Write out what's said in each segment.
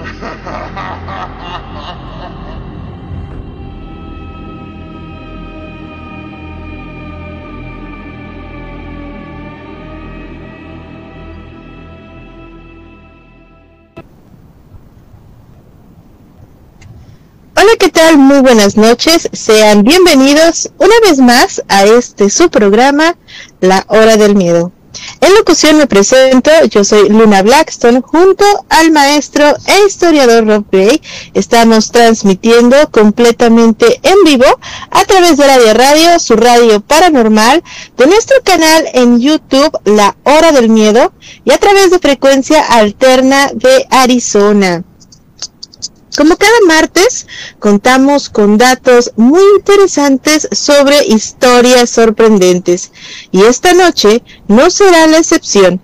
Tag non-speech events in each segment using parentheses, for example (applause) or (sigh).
Hola, ¿qué tal? Muy buenas noches. Sean bienvenidos una vez más a este su programa, La Hora del Miedo. En locución me presento, yo soy Luna Blackstone, junto al maestro e historiador Rob Gray. Estamos transmitiendo completamente en vivo a través de la radio, su radio paranormal, de nuestro canal en YouTube, La Hora del Miedo, y a través de frecuencia alterna de Arizona. Como cada martes, contamos con datos muy interesantes sobre historias sorprendentes. Y esta noche no será la excepción,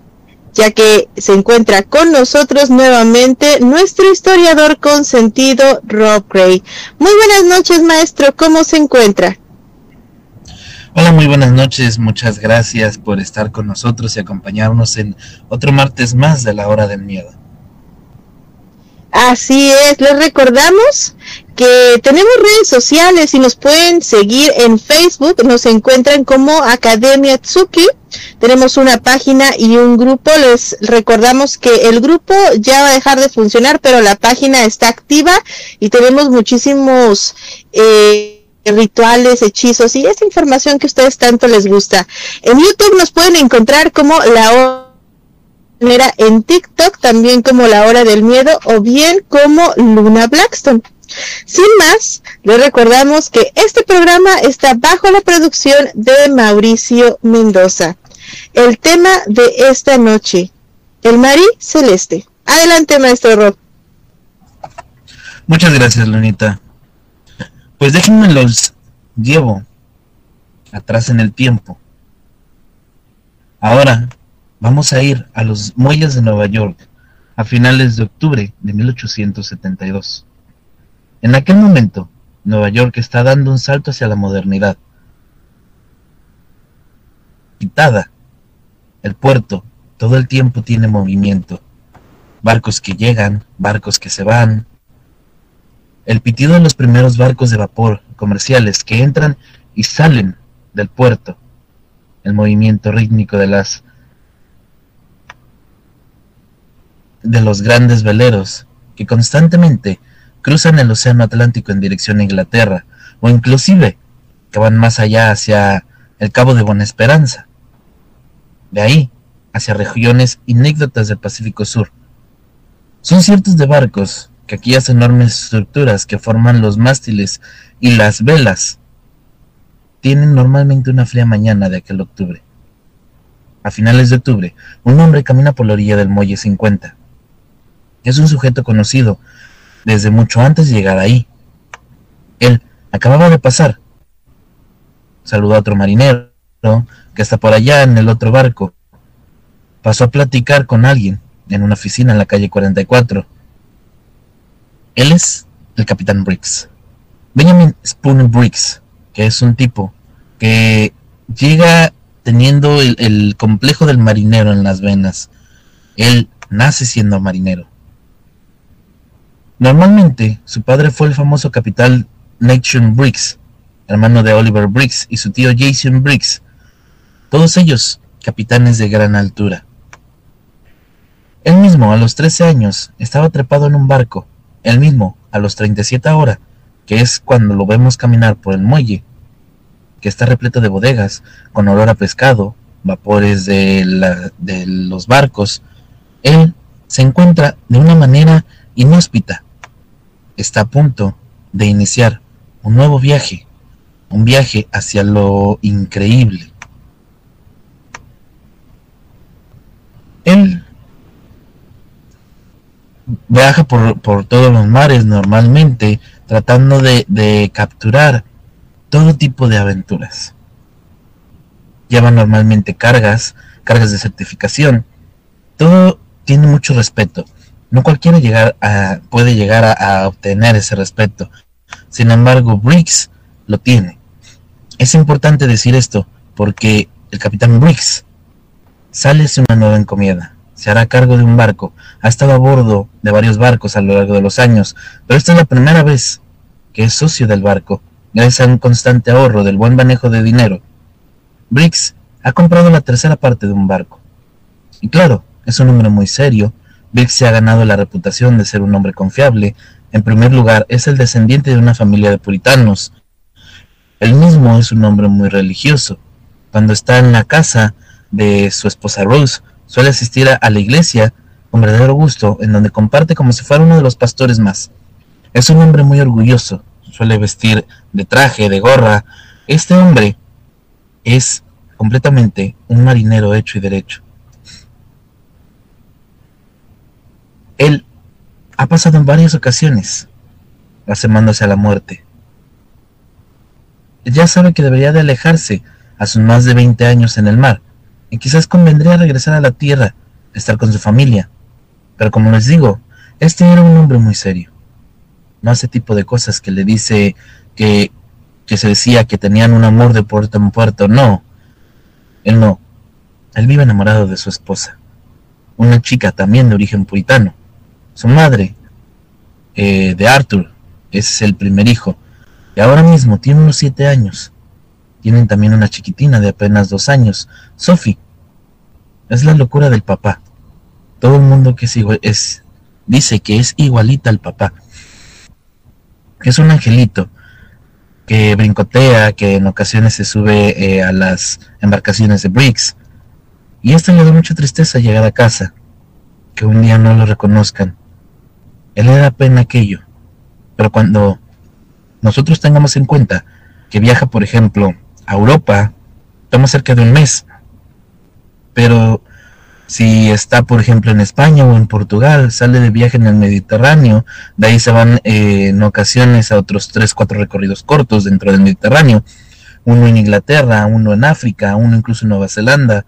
ya que se encuentra con nosotros nuevamente nuestro historiador consentido, Rob Gray. Muy buenas noches, maestro. ¿Cómo se encuentra? Hola, muy buenas noches. Muchas gracias por estar con nosotros y acompañarnos en otro martes más de la hora del miedo. Así es, les recordamos que tenemos redes sociales y nos pueden seguir en Facebook, nos encuentran como Academia Tsuki, tenemos una página y un grupo, les recordamos que el grupo ya va a dejar de funcionar, pero la página está activa y tenemos muchísimos eh, rituales, hechizos y esa información que a ustedes tanto les gusta. En YouTube nos pueden encontrar como la en TikTok también como La Hora del Miedo o bien como Luna Blackstone. Sin más, le recordamos que este programa está bajo la producción de Mauricio Mendoza. El tema de esta noche, el Marí Celeste. Adelante, maestro Rob. Muchas gracias, Lunita. Pues déjenme los llevo atrás en el tiempo. Ahora Vamos a ir a los muelles de Nueva York a finales de octubre de 1872. En aquel momento, Nueva York está dando un salto hacia la modernidad. Quitada, el puerto todo el tiempo tiene movimiento. Barcos que llegan, barcos que se van. El pitido de los primeros barcos de vapor comerciales que entran y salen del puerto. El movimiento rítmico de las de los grandes veleros que constantemente cruzan el Océano Atlántico en dirección a Inglaterra, o inclusive que van más allá hacia el Cabo de Buena Esperanza. De ahí, hacia regiones inéditas del Pacífico Sur. Son ciertos de barcos que aquellas enormes estructuras que forman los mástiles y las velas tienen normalmente una fría mañana de aquel octubre. A finales de octubre, un hombre camina por la orilla del muelle 50 es un sujeto conocido desde mucho antes de llegar ahí. Él acababa de pasar. Saludó a otro marinero que está por allá en el otro barco. Pasó a platicar con alguien en una oficina en la calle 44. Él es el capitán Briggs. Benjamin Spoon Briggs, que es un tipo que llega teniendo el, el complejo del marinero en las venas. Él nace siendo marinero. Normalmente, su padre fue el famoso capitán Nation Briggs, hermano de Oliver Briggs, y su tío Jason Briggs, todos ellos capitanes de gran altura. Él mismo, a los 13 años, estaba trepado en un barco, él mismo, a los 37 ahora, que es cuando lo vemos caminar por el muelle, que está repleto de bodegas, con olor a pescado, vapores de, de los barcos, él se encuentra de una manera inhóspita está a punto de iniciar un nuevo viaje, un viaje hacia lo increíble. Él viaja por, por todos los mares normalmente, tratando de, de capturar todo tipo de aventuras. Lleva normalmente cargas, cargas de certificación. Todo tiene mucho respeto. No cualquiera llegar a, puede llegar a, obtener ese respeto. Sin embargo, Briggs lo tiene. Es importante decir esto porque el capitán Briggs sale hacia una nueva encomienda. Se hará cargo de un barco. Ha estado a bordo de varios barcos a lo largo de los años, pero esta es la primera vez que es socio del barco, gracias a un constante ahorro del buen manejo de dinero. Briggs ha comprado la tercera parte de un barco. Y claro, es un hombre muy serio, Briggs se ha ganado la reputación de ser un hombre confiable. En primer lugar, es el descendiente de una familia de puritanos. Él mismo es un hombre muy religioso. Cuando está en la casa de su esposa Rose, suele asistir a la iglesia con verdadero gusto, en donde comparte como si fuera uno de los pastores más. Es un hombre muy orgulloso, suele vestir de traje, de gorra. Este hombre es completamente un marinero hecho y derecho. Él ha pasado en varias ocasiones asemándose a la muerte. Ya sabe que debería de alejarse a sus más de 20 años en el mar, y quizás convendría regresar a la tierra, estar con su familia. Pero como les digo, este era un hombre muy serio. No hace tipo de cosas que le dice que, que se decía que tenían un amor de puerto en puerto. No, él no. Él vive enamorado de su esposa, una chica también de origen puritano. Su madre, eh, de Arthur, es el primer hijo, y ahora mismo tiene unos siete años. Tienen también una chiquitina de apenas dos años, Sophie. Es la locura del papá. Todo el mundo que es, es dice que es igualita al papá. Es un angelito que brincotea, que en ocasiones se sube eh, a las embarcaciones de Briggs. Y esto le da mucha tristeza llegar a casa, que un día no lo reconozcan él le da pena aquello. Pero cuando nosotros tengamos en cuenta que viaja, por ejemplo, a Europa, toma cerca de un mes. Pero si está, por ejemplo, en España o en Portugal, sale de viaje en el Mediterráneo, de ahí se van eh, en ocasiones a otros tres, cuatro recorridos cortos dentro del Mediterráneo, uno en Inglaterra, uno en África, uno incluso en Nueva Zelanda,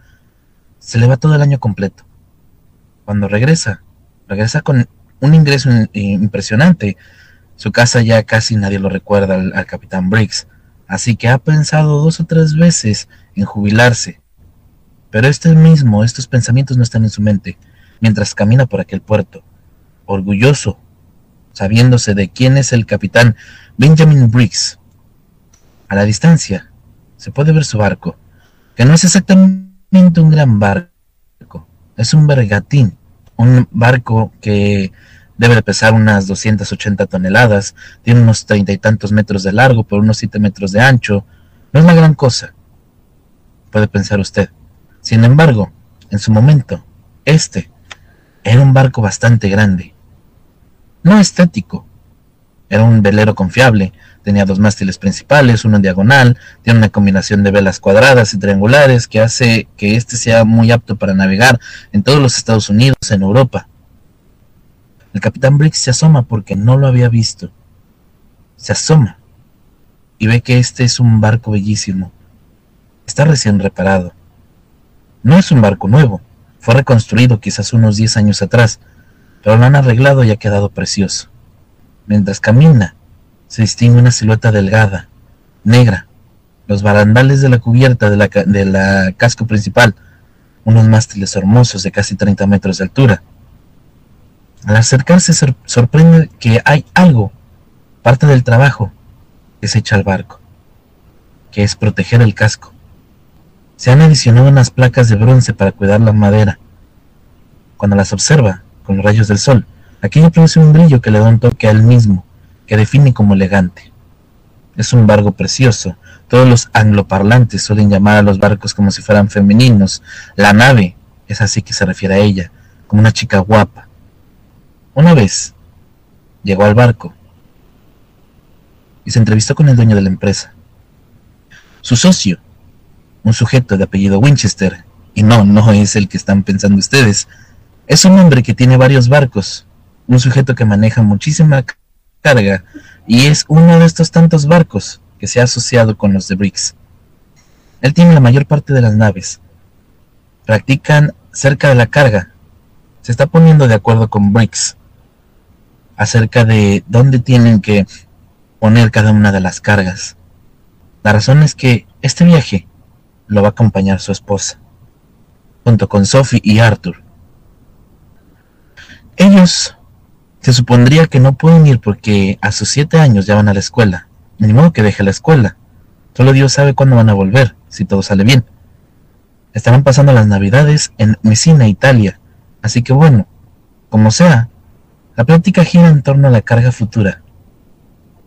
se le va todo el año completo. Cuando regresa, regresa con un ingreso impresionante. Su casa ya casi nadie lo recuerda al, capitán Briggs, así que ha pensado dos o tres veces en jubilarse. Pero este mismo, estos pensamientos no están en su mente, mientras camina por aquel puerto, orgulloso, sabiéndose de quién es el capitán Benjamin Briggs. A la distancia se puede ver su barco, que no es exactamente un gran barco, es un bergatín, un barco que debe de pesar unas 280 toneladas, tiene unos treinta y tantos metros de largo por unos siete metros de ancho. No es una gran cosa, puede pensar usted. Sin embargo, en su momento, este era un barco bastante grande. No estético, era un velero confiable, tenía dos mástiles principales, uno en diagonal, tiene una combinación de velas cuadradas y triangulares que hace que este sea muy apto para navegar en todos los Estados Unidos, en Europa. El capitán Briggs se asoma porque no lo había visto. Se asoma y ve que este es un barco bellísimo. Está recién reparado. No es un barco nuevo, fue reconstruido quizás unos 10 años atrás, pero lo han arreglado y ha quedado precioso. Mientras camina, se distingue una silueta delgada, negra, los barandales de la cubierta de la, de la casco principal, unos mástiles hermosos de casi 30 metros de altura, al acercarse sorprende que hay algo, parte del trabajo, que se echa al barco, que es proteger el casco. Se han adicionado unas placas de bronce para cuidar la madera. Cuando las observa con los rayos del sol, aquello produce un brillo que le da un toque al mismo, que define como elegante. Es un barco precioso. Todos los angloparlantes suelen llamar a los barcos como si fueran femeninos. La nave es así que se refiere a ella, como una chica guapa, una vez llegó al barco y se entrevistó con el dueño de la empresa. Su socio, un sujeto de apellido Winchester, y no, no es el que están pensando ustedes, es un hombre que tiene varios barcos un sujeto que maneja muchísima carga y es uno de estos tantos barcos que se ha asociado con los de BRICS. Él tiene la mayor parte de las naves. Practican cerca de la carga. Se está poniendo de acuerdo con BRICS acerca de dónde tienen que poner cada una de las cargas. La razón es que este viaje lo va a acompañar su esposa, junto con Sophie y Arthur. Ellos se supondría que no pueden ir porque a sus siete años ya van a la escuela. Ni modo que deje la escuela. Solo Dios sabe cuándo van a volver, si todo sale bien. Estarán pasando las navidades en Messina, Italia. Así que bueno, como sea, la plática gira en torno a la carga futura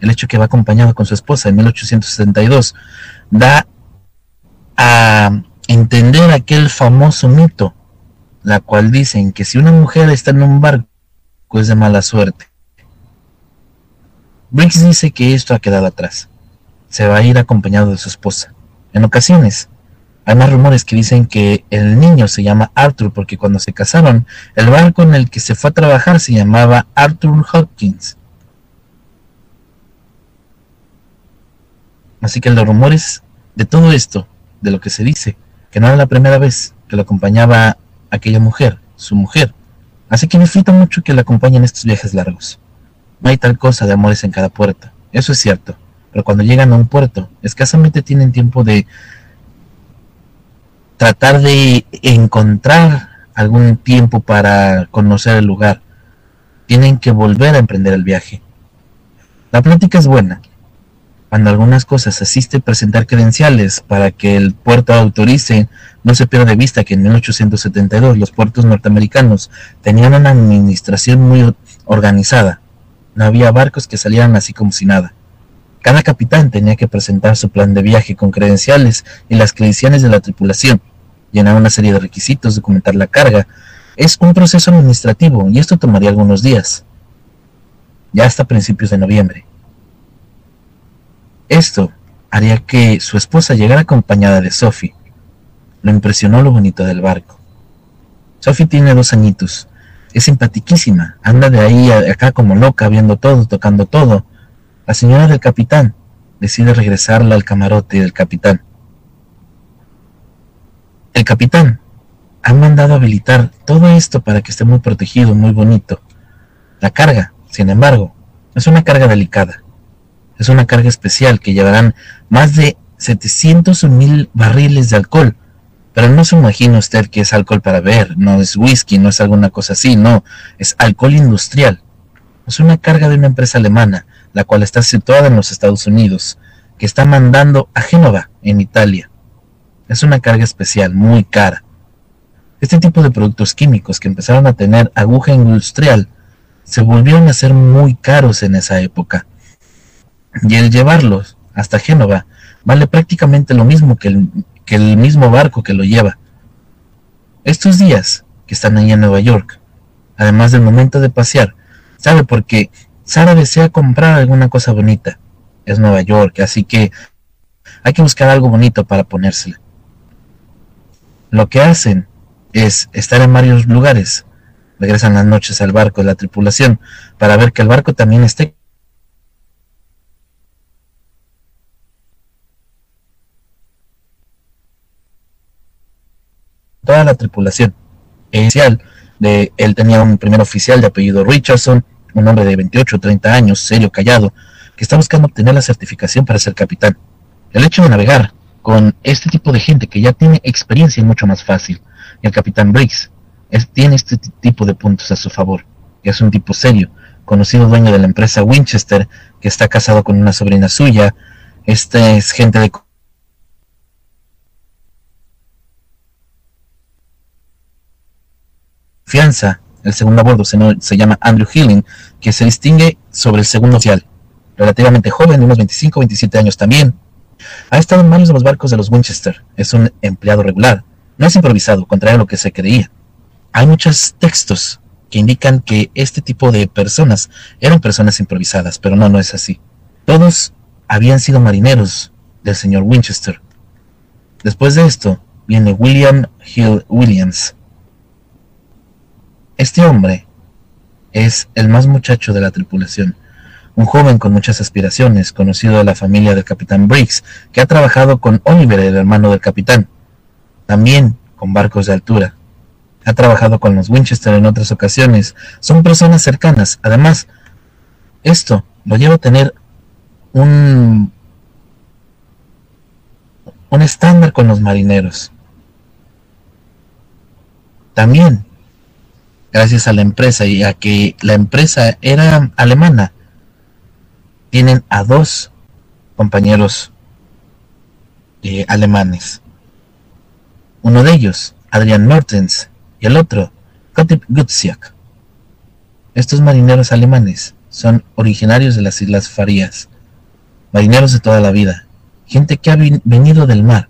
el hecho que va acompañado con su esposa en 1872, da a entender aquel famoso mito, la cual dicen que si una mujer está en un barco es de mala suerte. Briggs dice que esto ha quedado atrás. Se va a ir acompañado de su esposa. En ocasiones, hay más rumores que dicen que el niño se llama Arthur porque cuando se casaron, el barco en el que se fue a trabajar se llamaba Arthur Hopkins Así que los rumores de todo esto, de lo que se dice, que no era la primera vez que lo acompañaba aquella mujer, su mujer. Así que me disfruta mucho que la acompañen en estos viajes largos. No hay tal cosa de amores en cada puerto, eso es cierto, pero cuando llegan a un puerto, escasamente tienen tiempo de tratar de encontrar algún tiempo para conocer el lugar. Tienen que volver a emprender el viaje. La plática es buena, cuando algunas cosas asiste presentar credenciales para que el puerto autorice, no se pierda de vista que en 1872 los puertos norteamericanos tenían una administración muy organizada. No había barcos que salieran así como si nada. Cada capitán tenía que presentar su plan de viaje con credenciales y las credenciales de la tripulación, llenar una serie de requisitos, documentar la carga. Es un proceso administrativo y esto tomaría algunos días, ya hasta principios de noviembre. Esto haría que su esposa llegara acompañada de Sophie. Lo impresionó lo bonito del barco. Sophie tiene dos añitos. Es simpatiquísima. Anda de ahí a acá como loca, viendo todo, tocando todo. La señora del capitán decide regresarla al camarote del capitán. El capitán ha mandado habilitar todo esto para que esté muy protegido, muy bonito. La carga, sin embargo, es una carga delicada es una carga especial que llevarán más de 700 mil barriles de alcohol. Pero no se imagina usted que es alcohol para beber, no es whisky, no es alguna cosa así, no, es alcohol industrial. Es una carga de una empresa alemana, la cual está situada en los Estados Unidos, que está mandando a Génova, en Italia. Es una carga especial, muy cara. Este tipo de productos químicos que empezaron a tener aguja industrial se volvieron a ser muy caros en esa época y el llevarlos hasta Génova vale prácticamente lo mismo que el, que el mismo barco que lo lleva. Estos días que están ahí en Nueva York, además del momento de pasear, sabe porque Sara desea comprar alguna cosa bonita. Es Nueva York, así que hay que buscar algo bonito para ponérsela. Lo que hacen es estar en varios lugares. Regresan las noches al barco de la tripulación para ver que el barco también esté toda la tripulación inicial de él tenía un primer oficial de apellido Richardson, un hombre de 28 o 30 años, serio, callado, que está buscando obtener la certificación para ser capitán. El hecho de navegar con este tipo de gente que ya tiene experiencia es mucho más fácil. Y el capitán Briggs tiene este tipo de puntos a su favor. Es un tipo serio, conocido dueño de la empresa Winchester, que está casado con una sobrina suya. Este es gente de El segundo a bordo se, llama Andrew Healing, que se distingue sobre el segundo oficial. Relativamente joven, de unos 25 27 años también. Ha estado en varios de los barcos de los Winchester. Es un empleado regular. No es improvisado, contrario a lo que se creía. Hay muchos textos que indican que este tipo de personas eran personas improvisadas, pero no, no es así. Todos habían sido marineros del señor Winchester. Después de esto viene William Hill Williams, este hombre es el más muchacho de la tripulación, un joven con muchas aspiraciones, conocido de la familia del capitán Briggs, que ha trabajado con Oliver, el hermano del capitán, también con barcos de altura. Ha trabajado con los Winchester en otras ocasiones, son personas cercanas. Además, esto lo lleva a tener un, un estándar con los marineros. También, gracias a la empresa y a que la empresa era alemana, tienen a dos compañeros eh, alemanes. Uno de ellos, Adrian Mertens, y el otro, Kotip Gutsiak. Estos marineros alemanes son originarios de las Islas Farías, marineros de toda la vida, gente que ha venido del mar,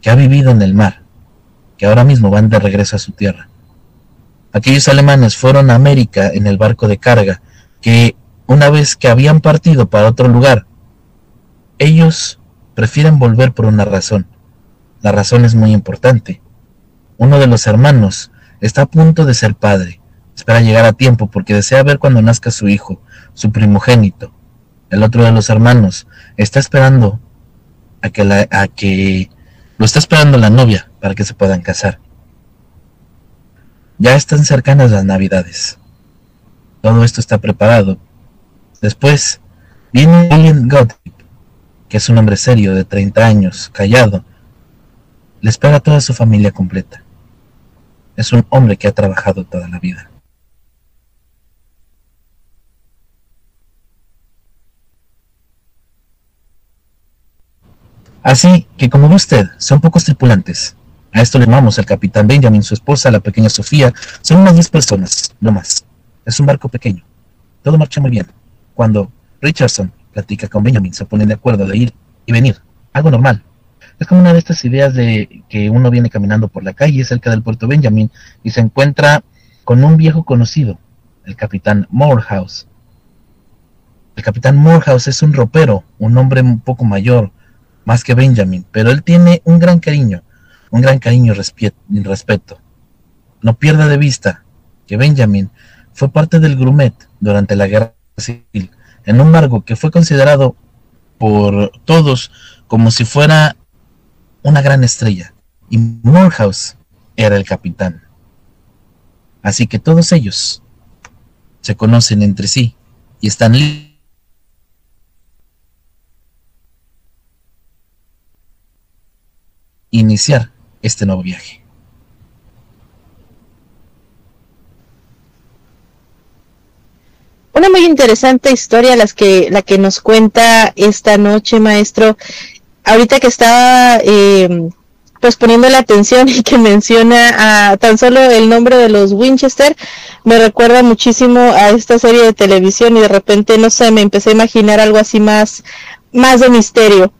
que ha vivido en el mar, que ahora mismo van de regreso a su tierra. Aquellos alemanes fueron a América en el barco de carga que una vez que habían partido para otro lugar, ellos prefieren volver por una razón. La razón es muy importante. Uno de los hermanos está a punto de ser padre. Espera llegar a tiempo porque desea ver cuando nazca su hijo, su primogénito. El otro de los hermanos está esperando a que, la, a que lo está esperando la novia para que se puedan casar. Ya están cercanas las navidades. Todo esto está preparado Después viene William Gottlieb, que es un hombre serio de 30 años, callado. Le espera toda su familia completa. Es un hombre que ha trabajado toda la vida. Así que, como ve usted, son pocos tripulantes. A esto le llamamos el capitán Benjamin, su esposa, la pequeña Sofía. Son unas 10 personas, no más. Es un barco pequeño. Todo marcha muy bien cuando Richardson platica con Benjamin, se ponen de acuerdo de ir y venir, algo normal. Es como una de estas ideas de que uno viene caminando por la calle cerca del puerto Benjamin y se encuentra con un viejo conocido, el capitán Morehouse. El capitán Morehouse es un ropero, un hombre un poco mayor, más que Benjamin, pero él tiene un gran cariño, un gran cariño y respeto. No pierda de vista que Benjamin fue parte del Grumet durante la guerra en un barco que fue considerado por todos como si fuera una gran estrella, y Morehouse era el capitán. Así que todos ellos se conocen entre sí y están iniciar este nuevo viaje. Una muy interesante historia que, la que nos cuenta esta noche, maestro. Ahorita que estaba eh, pues poniendo la atención (laughs) y que menciona a tan solo el nombre de los Winchester, me recuerda muchísimo a esta serie de televisión y de repente, no sé, me empecé a imaginar algo así más, más de misterio.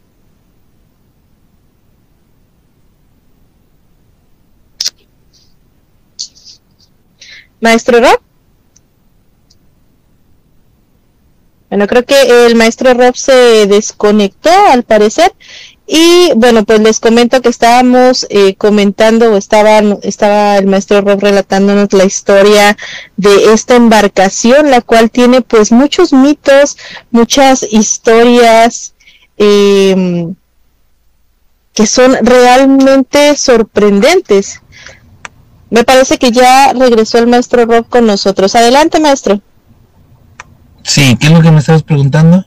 Maestro Rob. Bueno, creo que el maestro Rob se desconectó al parecer. Y bueno, pues les comento que estábamos eh, comentando, o estaba, estaba el maestro Rob relatándonos la historia de esta embarcación, la cual tiene pues muchos mitos, muchas historias em, que son realmente sorprendentes. Me parece que ya regresó el maestro Rob con nosotros. Adelante, maestro. Sí, ¿qué es lo que me estabas preguntando?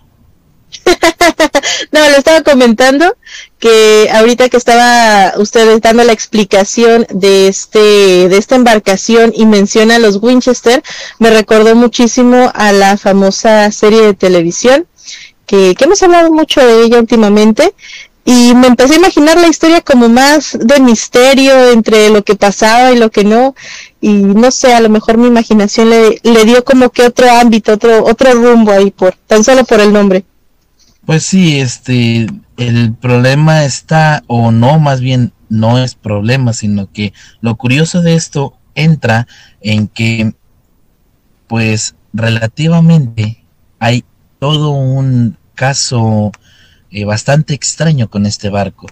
(laughs) no, le estaba comentando que ahorita que estaba ustedes dando la explicación de este de esta embarcación y menciona los Winchester, me recordó muchísimo a la famosa serie de televisión que, que hemos hablado mucho de ella últimamente y me empecé a imaginar la historia como más de misterio entre lo que pasaba y lo que no y no sé, a lo mejor mi imaginación le, le dio como que otro ámbito, otro, otro rumbo ahí, por, tan solo por el nombre. Pues sí, este, el problema está, o no, más bien no es problema, sino que lo curioso de esto entra en que, pues, relativamente hay todo un caso eh, bastante extraño con este barco.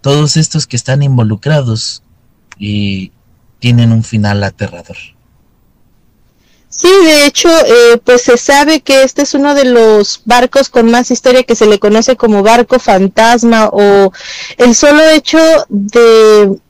Todos estos que están involucrados y tienen un final aterrador. Sí, de hecho, eh, pues se sabe que este es uno de los barcos con más historia que se le conoce como barco fantasma o el solo hecho de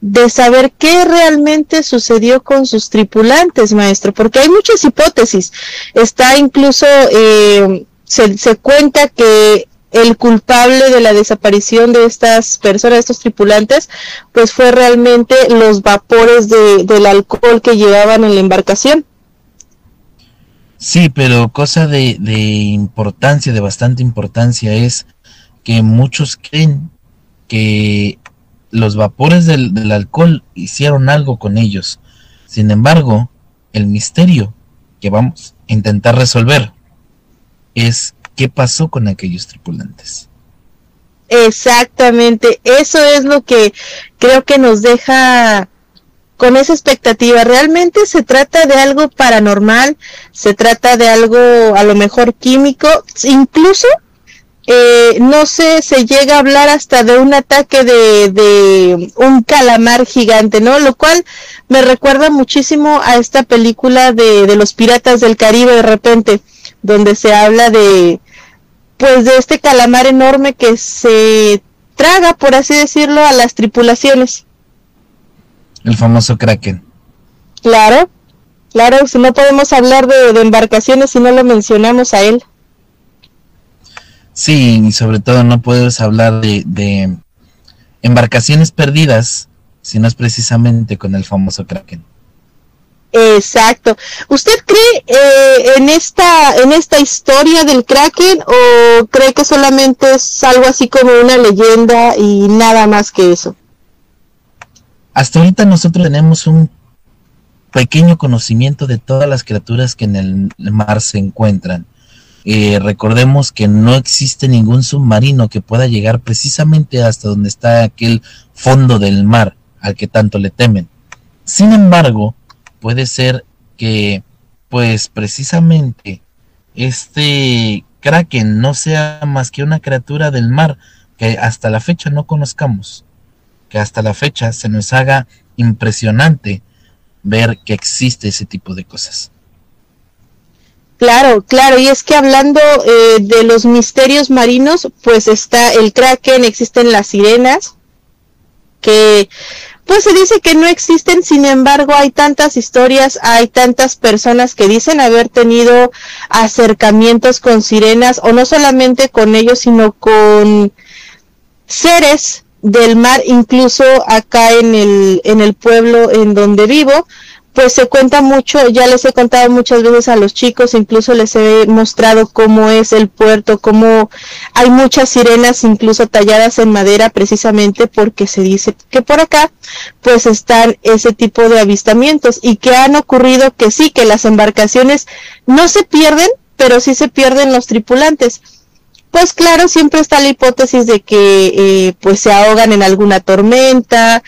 de saber qué realmente sucedió con sus tripulantes, maestro, porque hay muchas hipótesis. Está incluso, eh, se, se, cuenta que el culpable de la desaparición de estas personas, estos tripulantes, pues fue realmente los vapores de, del alcohol que llevaban en la embarcación. Sí, pero cosa de importancia, de bastante importancia, es que muchos creen que los vapores del, alcohol hicieron algo con ellos. Sin embargo, el misterio que vamos a intentar resolver es qué pasó con aquellos tripulantes. Exactamente, eso es lo que creo que nos deja con esa expectativa. Realmente se trata de algo paranormal, se trata de algo a lo mejor químico, incluso eh, no sé, se llega a hablar hasta de un ataque de, un calamar gigante, ¿no? Lo cual me recuerda muchísimo a esta película de los piratas del Caribe de repente, donde se habla de, pues de este calamar enorme que se traga, por así decirlo, a las tripulaciones. El famoso Kraken. Claro, claro, si no podemos hablar de, de embarcaciones si no lo mencionamos a él. Sí, y sobre todo no puedes hablar de, embarcaciones perdidas si no es precisamente con el famoso Kraken. Exacto. ¿Usted cree eh, en esta en esta historia del Kraken o cree que solamente es algo así como una leyenda y nada más que eso? Hasta ahorita nosotros tenemos un pequeño conocimiento de todas las criaturas que en el mar se encuentran. Eh, recordemos que no existe ningún submarino que pueda llegar precisamente hasta donde está aquel fondo del mar al que tanto le temen. Sin embargo, puede ser que, pues precisamente, este kraken no sea más que una criatura del mar que hasta la fecha no conozcamos, que hasta la fecha se nos haga impresionante ver que existe ese tipo de cosas. Claro, claro, y es que hablando eh, de los misterios marinos, pues está el kraken, existen las sirenas, que pues se dice que no existen, sin embargo hay tantas historias, hay tantas personas que dicen haber tenido acercamientos con sirenas, o no solamente con ellos, sino con seres del mar, incluso acá en el, en el pueblo en donde vivo, pues se cuenta mucho, ya les he contado muchas veces a los chicos, incluso les he mostrado cómo es el puerto, cómo hay muchas sirenas incluso talladas en madera precisamente porque se dice que por acá pues están ese tipo de avistamientos y que han ocurrido que sí, que las embarcaciones no se pierden, pero sí se pierden los tripulantes. Pues claro, siempre está la hipótesis de que eh, pues se ahogan en alguna tormenta,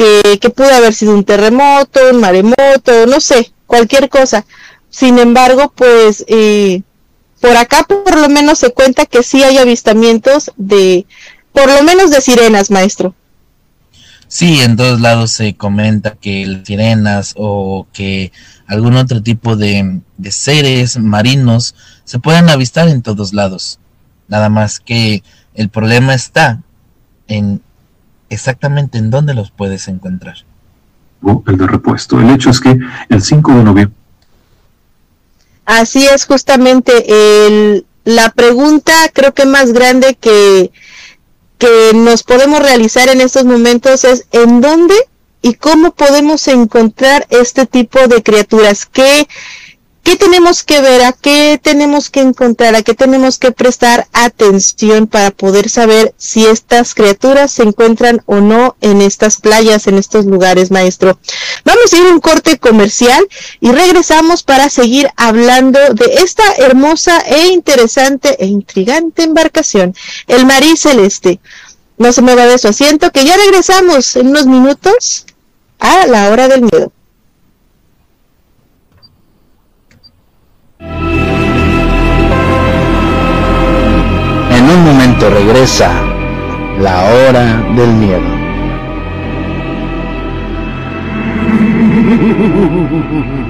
que, que pudo haber sido un terremoto, un maremoto, no sé, cualquier cosa. Sin embargo, pues eh, por acá por lo menos se cuenta que sí hay avistamientos de, por lo menos de sirenas, maestro. Sí, en todos lados se comenta que sirenas o que algún otro tipo de, de seres marinos se pueden avistar en todos lados. Nada más que el problema está en exactamente en dónde los puedes encontrar. el de repuesto. El hecho es que el 5 de noviembre. Así es justamente el, la pregunta creo que más grande que, que nos podemos realizar en estos momentos es ¿en dónde y cómo podemos encontrar este tipo de criaturas? ¿Qué, ¿Qué tenemos que ver? ¿A qué tenemos que encontrar? ¿A qué tenemos que prestar atención para poder saber si estas criaturas se encuentran o no en estas playas, en estos lugares, maestro? Vamos a ir a un corte comercial y regresamos para seguir hablando de esta hermosa e interesante e intrigante embarcación, el Marí Celeste. No se mueva de su asiento, que ya regresamos en unos minutos a la hora del miedo. Momento regresa la hora del miedo. (laughs)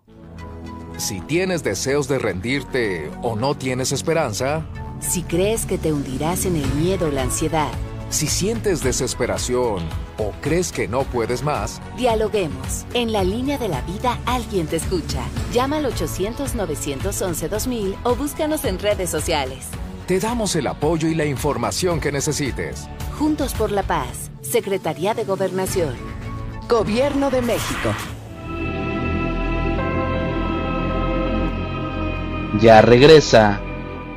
Si tienes deseos de rendirte o no tienes esperanza, si crees que te hundirás en el miedo o la ansiedad, si sientes desesperación o crees que no puedes más, dialoguemos. En la línea de la vida alguien te escucha. Llama al 800-911-2000 o búscanos en redes sociales. Te damos el apoyo y la información que necesites. Juntos por la paz, Secretaría de Gobernación. Gobierno de México. Ya regresa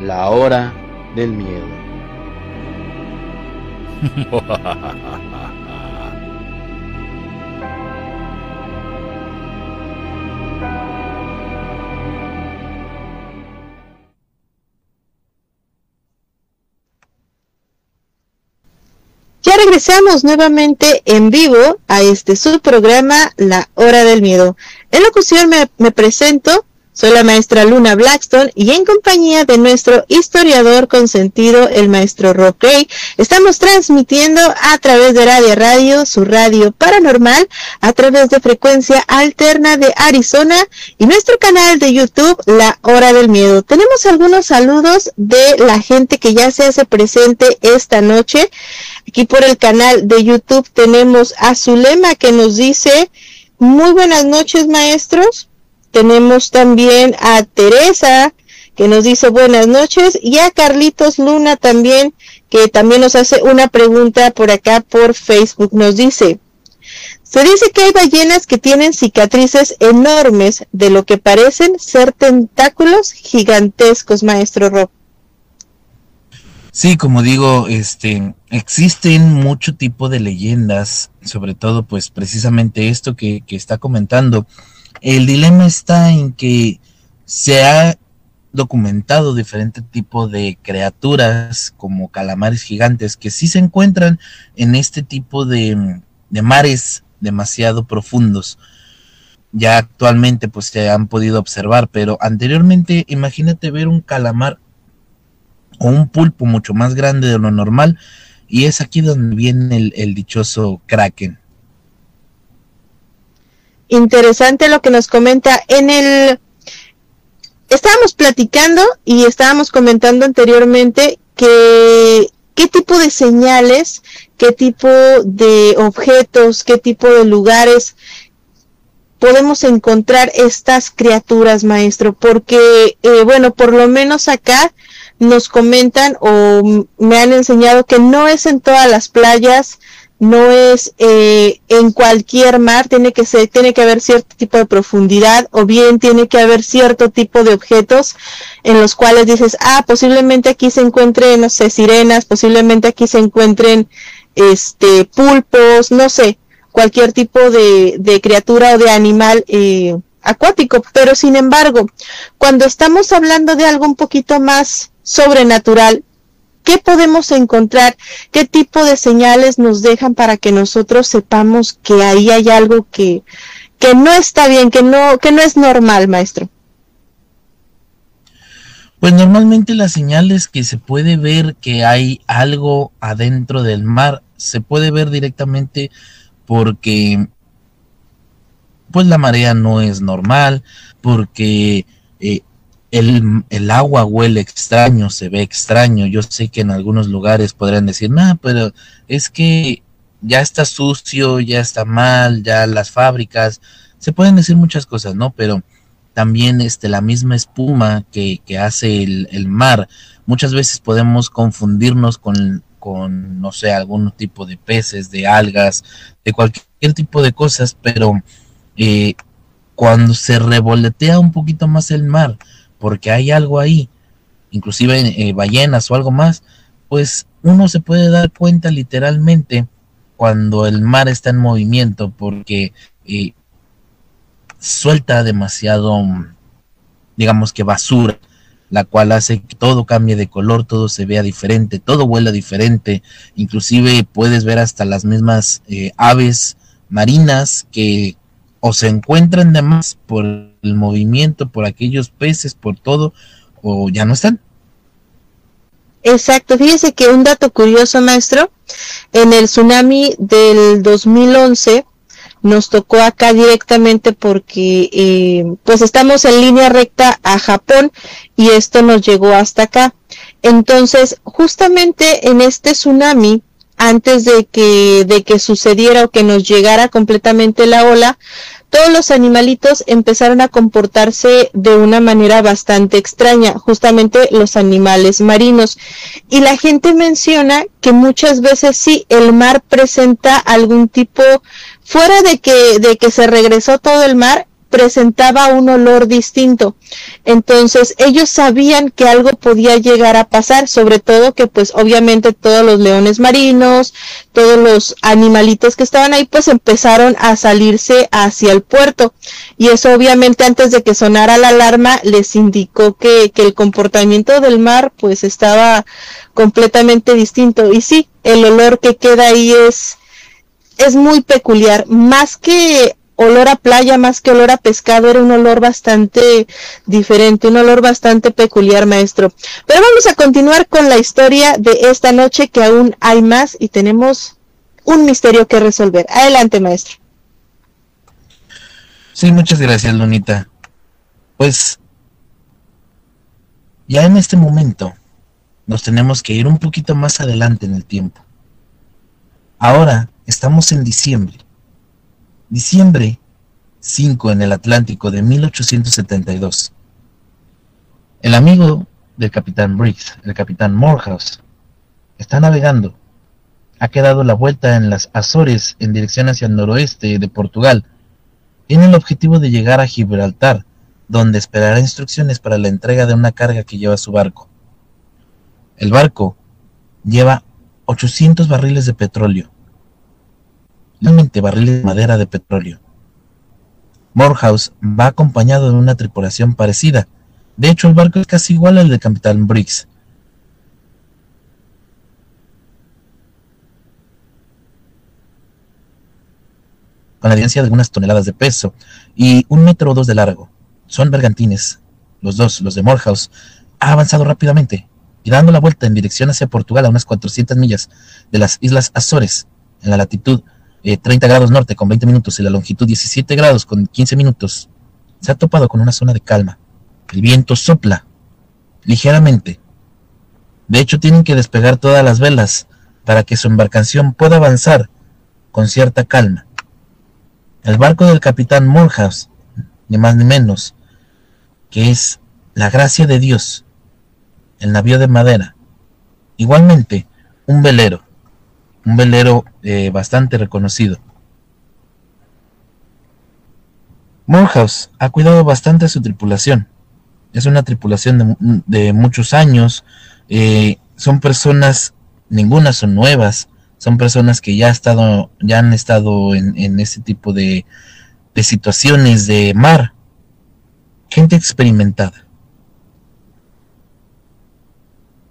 la hora del miedo. Ya regresamos nuevamente en vivo a este subprograma La Hora del Miedo. En locución me, me presento, soy la maestra Luna Blackstone y en compañía de nuestro historiador consentido, el maestro Gray, estamos transmitiendo a través de Radio Radio, su radio paranormal, a través de frecuencia alterna de Arizona y nuestro canal de YouTube, La Hora del Miedo. Tenemos algunos saludos de la gente que ya se hace presente esta noche. Aquí por el canal de YouTube tenemos a Zulema que nos dice, muy buenas noches maestros. Tenemos también a Teresa que nos dice buenas noches y a Carlitos Luna también que también nos hace una pregunta por acá por Facebook. Nos dice, se dice que hay ballenas que tienen cicatrices enormes de lo que parecen ser tentáculos gigantescos, maestro Rob. Sí, como digo, este, existen mucho tipo de leyendas, sobre todo pues precisamente esto que, que está comentando el dilema está en que se ha documentado diferente tipo de criaturas como calamares gigantes que sí se encuentran en este tipo de, mares demasiado profundos. Ya actualmente pues se han podido observar, pero anteriormente imagínate ver un calamar o un pulpo mucho más grande de lo normal y es aquí donde viene el dichoso kraken interesante lo que nos comenta en el estábamos platicando y estábamos comentando anteriormente que qué tipo de señales, qué tipo de objetos, qué tipo de lugares podemos encontrar estas criaturas, maestro, porque, eh, bueno, por lo menos acá nos comentan o me han enseñado que no es en todas las playas, no es eh, en cualquier mar, tiene que ser, tiene que haber cierto tipo de profundidad o bien tiene que haber cierto tipo de objetos en los cuales dices, ah, posiblemente aquí se encuentren, no sé, sirenas, posiblemente aquí se encuentren este pulpos, no sé, cualquier tipo de, de criatura o de animal eh, acuático, pero sin embargo, cuando estamos hablando de algo un poquito más sobrenatural, ¿Qué podemos encontrar? ¿Qué tipo de señales nos dejan para que nosotros sepamos que ahí hay algo que, que no está bien, que no, que no es normal, maestro? Pues normalmente las señales que se puede ver que hay algo adentro del mar, se puede ver directamente porque pues la marea no es normal, porque eh, el, agua huele extraño, se ve extraño. Yo sé que en algunos lugares podrían decir, no, pero es que ya está sucio, ya está mal, ya las fábricas, se pueden decir muchas cosas, ¿no? Pero también este, la misma espuma que, que hace el, el, mar, muchas veces podemos confundirnos con, con, no sé, algún tipo de peces, de algas, de cualquier tipo de cosas, pero eh, cuando se revoletea un poquito más el mar, porque hay algo ahí, inclusive eh, ballenas o algo más, pues uno se puede dar cuenta literalmente cuando el mar está en movimiento porque eh, suelta demasiado, digamos que basura, la cual hace que todo cambie de color, todo se vea diferente, todo huela diferente, inclusive puedes ver hasta las mismas eh, aves marinas que o se encuentran de más por el movimiento, por aquellos peces, por todo, o ya no están. Exacto, fíjese que un dato curioso, maestro, en el tsunami del 2011 nos tocó acá directamente porque eh, pues estamos en línea recta a Japón y esto nos llegó hasta acá. Entonces, justamente en este tsunami, antes de que, de que sucediera o que nos llegara completamente la ola, todos los animalitos empezaron a comportarse de una manera bastante extraña, justamente los animales marinos. Y la gente menciona que muchas veces sí, el mar presenta algún tipo, fuera de que, de que se regresó todo el mar, presentaba un olor distinto. Entonces ellos sabían que algo podía llegar a pasar, sobre todo que pues obviamente todos los leones marinos, todos los animalitos que estaban ahí pues empezaron a salirse hacia el puerto. Y eso obviamente antes de que sonara la alarma les indicó que, que el comportamiento del mar pues estaba completamente distinto. Y sí, el olor que queda ahí es es muy peculiar, más que olor a playa más que olor a pescado, era un olor bastante diferente, un olor bastante peculiar, maestro. Pero vamos a continuar con la historia de esta noche, que aún hay más y tenemos un misterio que resolver. Adelante, maestro. Sí, muchas gracias, Lunita. Pues ya en este momento nos tenemos que ir un poquito más adelante en el tiempo. Ahora estamos en diciembre Diciembre 5 en el Atlántico de 1872. El amigo del capitán Briggs, el capitán Morehouse, está navegando. Ha quedado la vuelta en las Azores en dirección hacia el noroeste de Portugal. Tiene el objetivo de llegar a Gibraltar, donde esperará instrucciones para la entrega de una carga que lleva su barco. El barco lleva 800 barriles de petróleo, barriles de madera de petróleo. Morehouse va acompañado de una tripulación parecida. De hecho, el barco es casi igual al del capitán Briggs. Con la evidencia de algunas toneladas de peso y un metro o dos de largo. Son bergantines. Los dos, los de Morehouse, ha avanzado rápidamente y dando la vuelta en dirección hacia Portugal a unas 400 millas de las Islas Azores, en la latitud 30 eh, grados norte con 20 minutos y la longitud 17 grados con 15 minutos, se ha topado con una zona de calma. El viento sopla ligeramente. De hecho, tienen que despegar todas las velas para que su embarcación pueda avanzar con cierta calma. El barco del capitán Morehouse, ni más ni menos, que es la gracia de Dios, el navío de madera, igualmente un velero, un velero eh, bastante reconocido. Morehouse ha cuidado bastante a su tripulación. Es una tripulación de, muchos años. Eh, son personas, ninguna son nuevas. Son personas que ya, estado, ya han estado en, este tipo de situaciones de mar. Gente experimentada.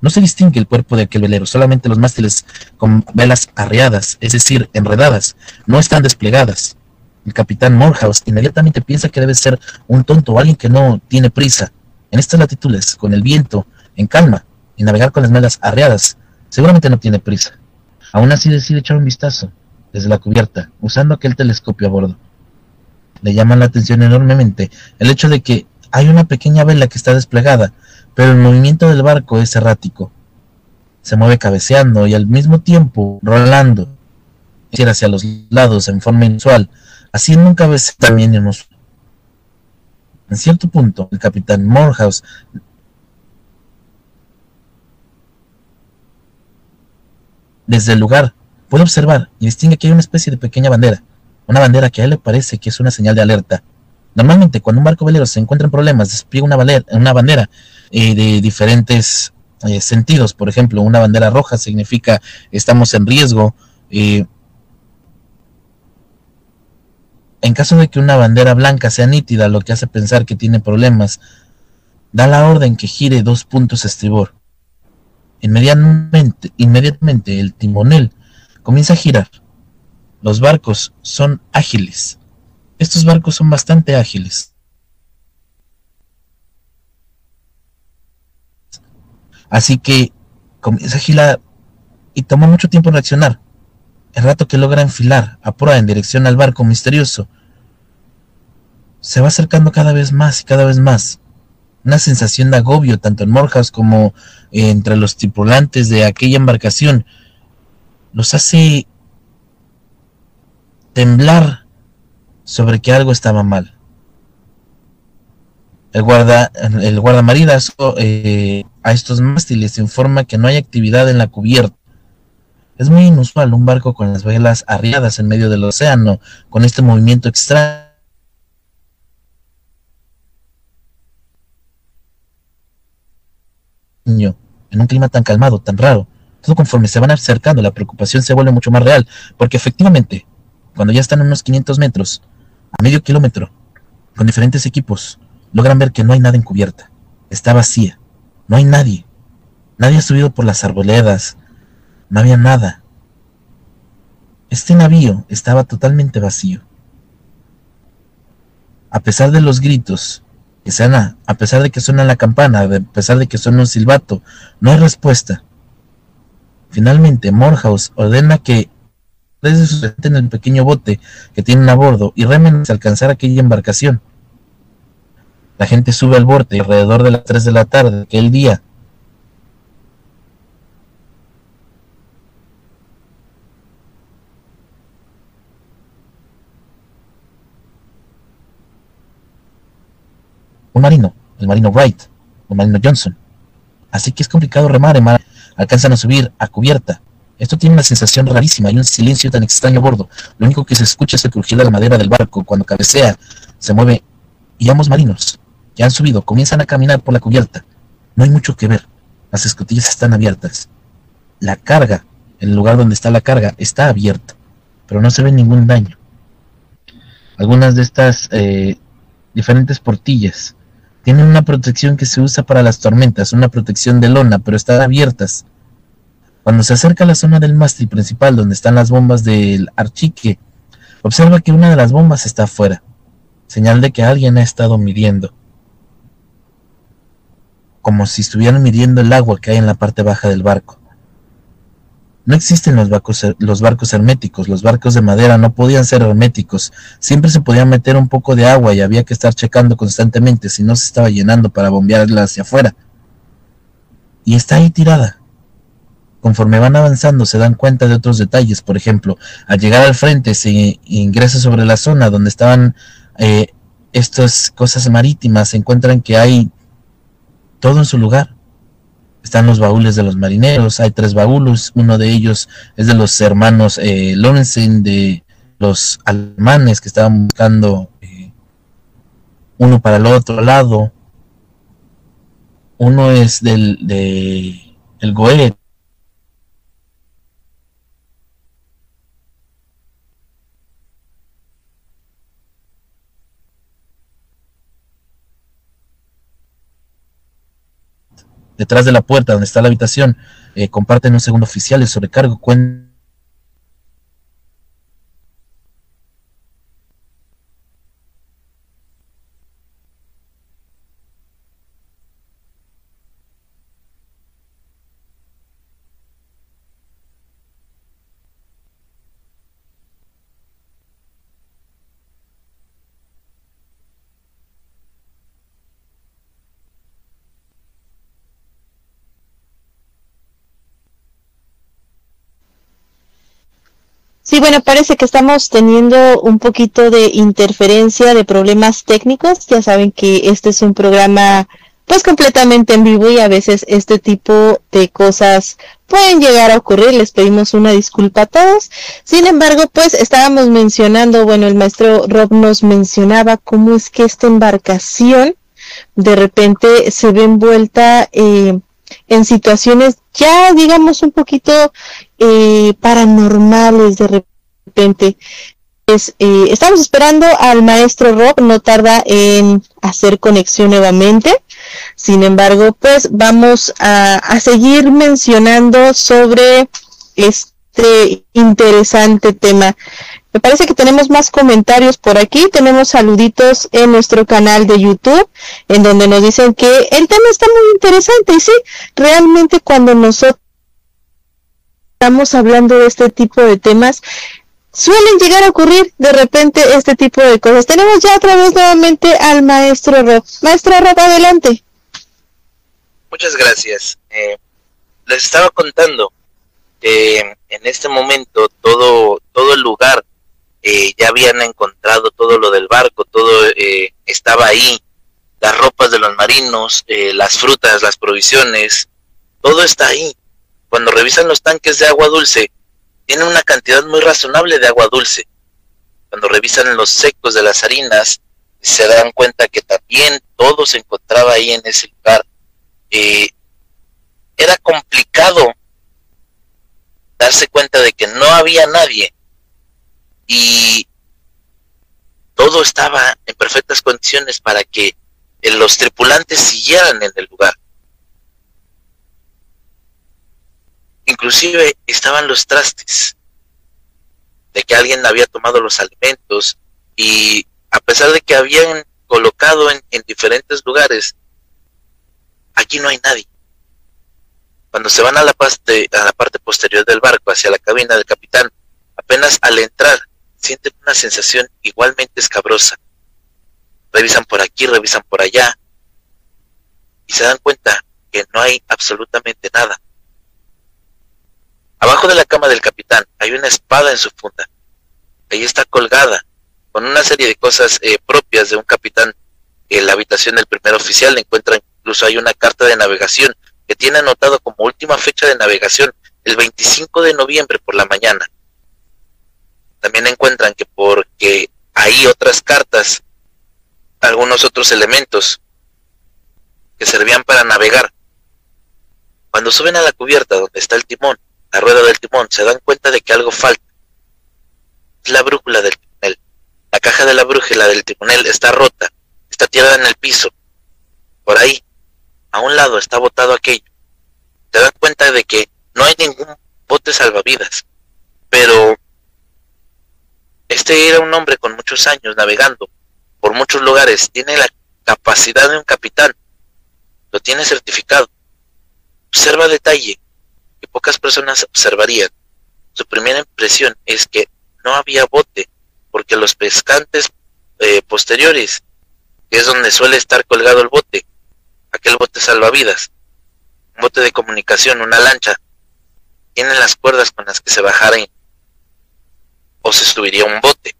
no se distingue el cuerpo de aquel velero, solamente los mástiles con velas arreadas, es decir, enredadas, no están desplegadas. El capitán Morehouse inmediatamente piensa que debe ser un tonto o alguien que no tiene prisa. En estas latitudes, con el viento en calma y navegar con las velas arreadas, seguramente no tiene prisa. Aún así decide echar un vistazo desde la cubierta, usando aquel telescopio a bordo. Le llama la atención enormemente el hecho de que hay una pequeña vela que está desplegada pero el movimiento del barco es errático. Se mueve cabeceando y al mismo tiempo rolando. hacia los lados en forma inusual, haciendo un cabeceo también inusual. En cierto punto, el capitán Morehouse desde el lugar puede observar y distingue que hay una especie de pequeña bandera, una bandera que a él le parece que es una señal de alerta. Normalmente, cuando un barco velero se encuentra en problemas, despliega una, bandera eh, de diferentes eh, sentidos. Por ejemplo, una bandera roja significa estamos en riesgo. Eh, en caso de que una bandera blanca sea nítida, lo que hace pensar que tiene problemas, da la orden que gire dos puntos a estribor. Inmediatamente el timonel comienza a girar. Los barcos son ágiles. Estos barcos son bastante ágiles. Así que comienza a girar y toma mucho tiempo en reaccionar. El rato que logra enfilar a prueba en dirección al barco misterioso, se va acercando cada vez más y cada vez más. Una sensación de agobio tanto en Morjas como entre los tripulantes de aquella embarcación los hace temblar sobre que algo estaba mal. El, guarda, el guardamarinas eh, a estos mástiles informa que no hay actividad en la cubierta. Es muy inusual un barco con las velas arriadas en medio del océano, con este movimiento extraño. En un clima tan calmado, tan raro, todo conforme se van acercando, la preocupación se vuelve mucho más real, porque efectivamente, cuando ya están a unos 500 metros, a medio kilómetro, con diferentes equipos, logran ver que no hay nada en cubierta. Está vacía. No hay nadie. Nadie ha subido por las arboledas. No había nada. Este navío estaba totalmente vacío. A pesar de los gritos que a pesar de que suena la campana, a pesar de que suena un silbato, no hay respuesta. Finalmente, Morehouse ordena que desde en el pequeño bote que tienen a bordo y remen hasta alcanzar aquella embarcación. La gente sube al borde alrededor de las 3 de la tarde aquel día. Un marino, el marino Wright, o marino Johnson. Así que es complicado remar, mar. alcanzan a subir a cubierta. Esto tiene una sensación rarísima y un silencio tan extraño a bordo. Lo único que se escucha es el crujir de la madera del barco cuando cabecea, se mueve y ambos marinos que han subido comienzan a caminar por la cubierta. No hay mucho que ver. Las escotillas están abiertas. La carga, el lugar donde está la carga, está abierto, pero no se ve ningún daño. Algunas de estas eh, diferentes portillas tienen una protección que se usa para las tormentas, una protección de lona, pero están abiertas. Cuando se acerca a la zona del mástil principal donde están las bombas del archique, observa que una de las bombas está afuera, señal de que alguien ha estado midiendo como si estuvieran midiendo el agua que hay en la parte baja del barco. No existen los barcos, los barcos herméticos, los barcos de madera no podían ser herméticos, siempre se podía meter un poco de agua y había que estar checando constantemente si no se estaba llenando para bombearla hacia afuera. Y está ahí tirada. Conforme van avanzando se dan cuenta de otros detalles, por ejemplo, al llegar al frente se ingresa sobre la zona donde estaban eh, estas cosas marítimas, se encuentran que hay todo en su lugar. Están los baúles de los marineros, hay tres baúles, uno de ellos es de los hermanos eh, Lorenzen de los alemanes que estaban buscando eh, uno para el otro lado, uno es del de el Goethe detrás de la puerta donde está la habitación, eh, comparten un segundo oficial de sobrecargo. Sí, bueno, parece que estamos teniendo un poquito de interferencia, de problemas técnicos. Ya saben que este es un programa pues completamente en vivo y a veces este tipo de cosas pueden llegar a ocurrir. Les pedimos una disculpa a todos. Sin embargo, pues estábamos mencionando, bueno, el maestro Rob nos mencionaba cómo es que esta embarcación de repente se ve envuelta eh, en situaciones ya digamos un poquito eh, paranormales de repente. Eh, estamos esperando al maestro Rob, no tarda en hacer conexión nuevamente. Sin embargo, pues vamos a, a seguir mencionando sobre este interesante tema. Me parece que tenemos más comentarios por aquí. Tenemos saluditos en nuestro canal de YouTube, en donde nos dicen que el tema está muy interesante. Y sí, realmente cuando nosotros estamos hablando de este tipo de temas, suelen llegar a ocurrir de repente este tipo de cosas. Tenemos ya otra vez nuevamente al maestro Rob. Maestro Rob, adelante. Muchas gracias. Eh, les estaba contando que en este momento todo, todo el lugar eh, ya habían encontrado todo lo del barco, todo eh, estaba ahí, las ropas de los marinos, eh, las frutas, las provisiones, todo está ahí. Cuando revisan los tanques de agua dulce, tienen una cantidad muy razonable de agua dulce. Cuando revisan los secos de las harinas, se dan cuenta que también todo se encontraba ahí en ese lugar. era complicado darse cuenta de que no había nadie y todo estaba en perfectas condiciones para que eh, los tripulantes siguieran en el lugar. Inclusive estaban los trastes de que alguien había tomado los alimentos y a pesar de que habían colocado en, diferentes lugares, aquí no hay nadie. Cuando se van a la, parte, a la parte posterior del barco, hacia la cabina del capitán, apenas al entrar sienten una sensación igualmente escabrosa. Revisan por aquí, revisan por allá y se dan cuenta que no hay absolutamente nada. Abajo de la cama del capitán hay una espada en su funda. Ahí está colgada con una serie de cosas eh, propias de un capitán. En la habitación del primer oficial encuentran incluso hay una carta de navegación que tiene anotado como última fecha de navegación el 25 de noviembre por la mañana también encuentran que porque hay otras cartas, algunos otros elementos que servían para navegar. Cuando suben a la cubierta donde está el timón, la rueda del timón, se dan cuenta de que algo falta. La brújula del timonel. La caja de la brújula del timonel está rota, está tirada en el piso. Por ahí, a un lado está botado aquello. Se dan cuenta de que no hay ningún bote salvavidas, pero este era un hombre con muchos años navegando por muchos lugares, tiene la capacidad de un capitán, lo tiene certificado. Observa detalle pocas personas observarían. Su primera impresión es que no había bote, porque los pescantes eh, posteriores, que es donde suele estar colgado el bote, aquel bote salvavidas, un bote de comunicación, una lancha, tienen las cuerdas con las que se bajaran o se subiría un bote.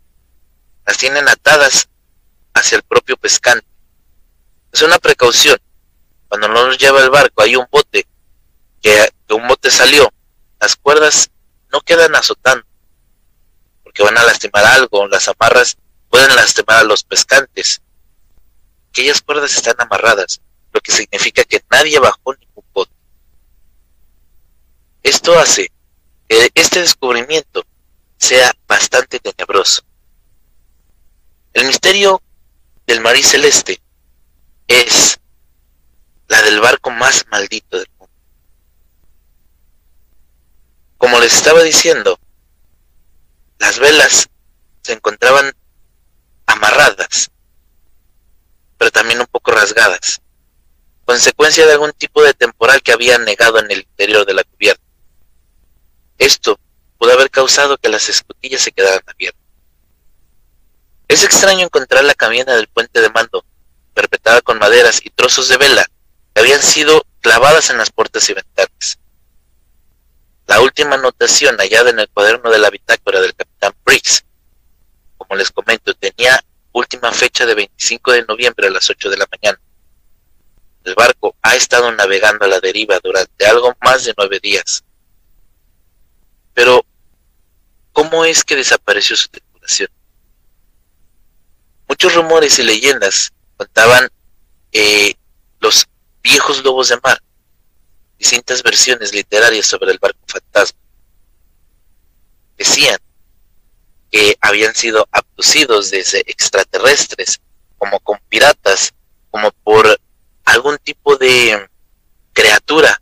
Las tienen atadas hacia el propio pescante. Es una precaución. Cuando no nos lleva el barco, hay un bote, que, un bote salió, las cuerdas no quedan azotando, porque van a lastimar algo, las amarras pueden lastimar a los pescantes. Aquellas cuerdas están amarradas, lo que significa que nadie bajó ningún bote. Esto hace que este descubrimiento sea bastante tenebroso. El misterio del marí celeste es la del barco más maldito del mundo. Como les estaba diciendo, las velas se encontraban amarradas, pero también un poco rasgadas, consecuencia de algún tipo de temporal que había negado en el interior de la cubierta. Esto pudo haber causado que las escotillas se quedaran abiertas. Es extraño encontrar la cabina del puente de mando, perpetrada con maderas y trozos de vela que habían sido clavadas en las puertas y ventanas. La última anotación hallada en el cuaderno de la bitácora del capitán Briggs, como les comento, tenía última fecha de 25 de noviembre a las 8 de la mañana. El barco ha estado navegando a la deriva durante algo más de nueve días. Pero, ¿cómo es que desapareció su tripulación? Muchos rumores y leyendas contaban eh, los viejos lobos de mar, distintas versiones literarias sobre el barco fantasma. Decían que habían sido abducidos desde extraterrestres, como con piratas, como por algún tipo de criatura.